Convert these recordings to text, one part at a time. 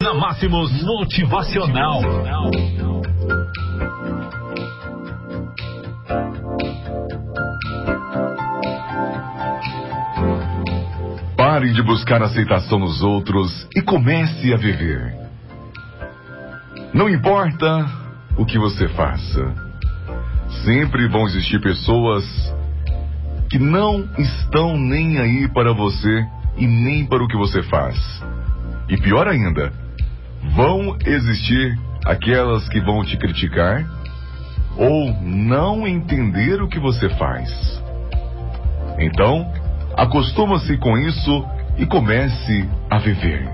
Na Máximos Motivacional. Pare de buscar aceitação nos outros e comece a viver. Não importa o que você faça, sempre vão existir pessoas que não estão nem aí para você e nem para o que você faz. E pior ainda, vão existir aquelas que vão te criticar ou não entender o que você faz. Então, acostuma-se com isso e comece a viver.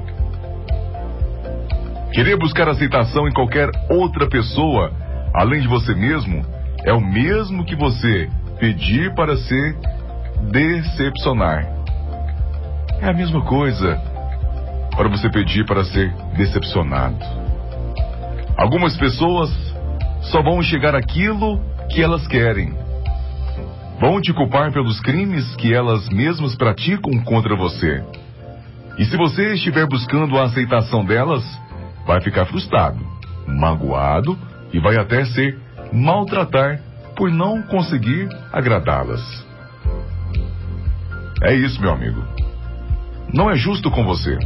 Querer buscar aceitação em qualquer outra pessoa, além de você mesmo, é o mesmo que você pedir para se decepcionar. É a mesma coisa para você pedir para ser decepcionado. Algumas pessoas só vão enxergar aquilo que elas querem. Vão te culpar pelos crimes que elas mesmas praticam contra você. E se você estiver buscando a aceitação delas, vai ficar frustrado, magoado e vai até ser maltratar por não conseguir agradá-las. É isso, meu amigo. Não é justo com você.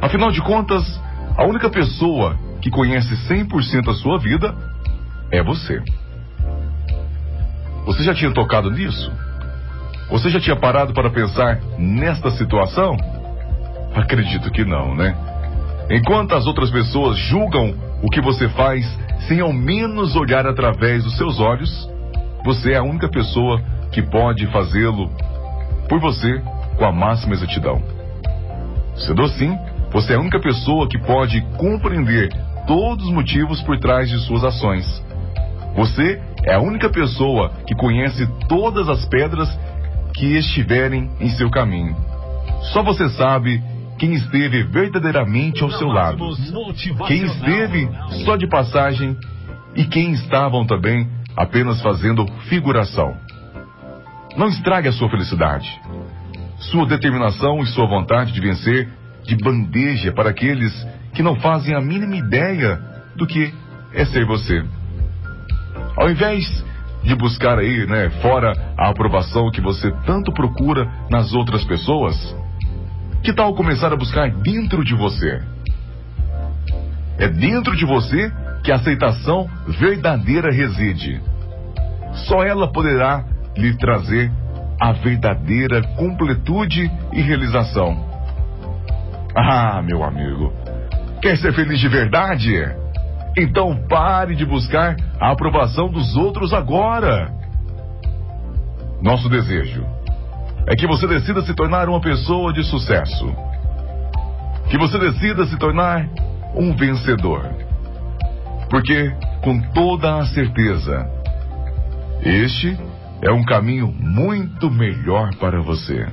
Afinal de contas, a única pessoa que conhece 100% a sua vida é você. Você já tinha tocado nisso? Você já tinha parado para pensar nesta situação? Acredito que não, né? Enquanto as outras pessoas julgam o que você faz sem ao menos olhar através dos seus olhos, você é a única pessoa que pode fazê-lo por você com a máxima exatidão. Sendo assim, você é a única pessoa que pode compreender todos os motivos por trás de suas ações. Você é a única pessoa que conhece todas as pedras que estiverem em seu caminho. Só você sabe quem esteve verdadeiramente ao seu lado, quem esteve só de passagem e quem estavam também apenas fazendo figuração. Não estrague a sua felicidade. Sua determinação e sua vontade de vencer de bandeja para aqueles que não fazem a mínima ideia do que é ser você. Ao invés de buscar aí, né, fora a aprovação que você tanto procura nas outras pessoas, que tal começar a buscar dentro de você? É dentro de você que a aceitação verdadeira reside. Só ela poderá lhe trazer a verdadeira completude e realização. Ah, meu amigo, quer ser feliz de verdade? Então pare de buscar a aprovação dos outros agora. Nosso desejo é que você decida se tornar uma pessoa de sucesso. Que você decida se tornar um vencedor. Porque, com toda a certeza, este é um caminho muito melhor para você.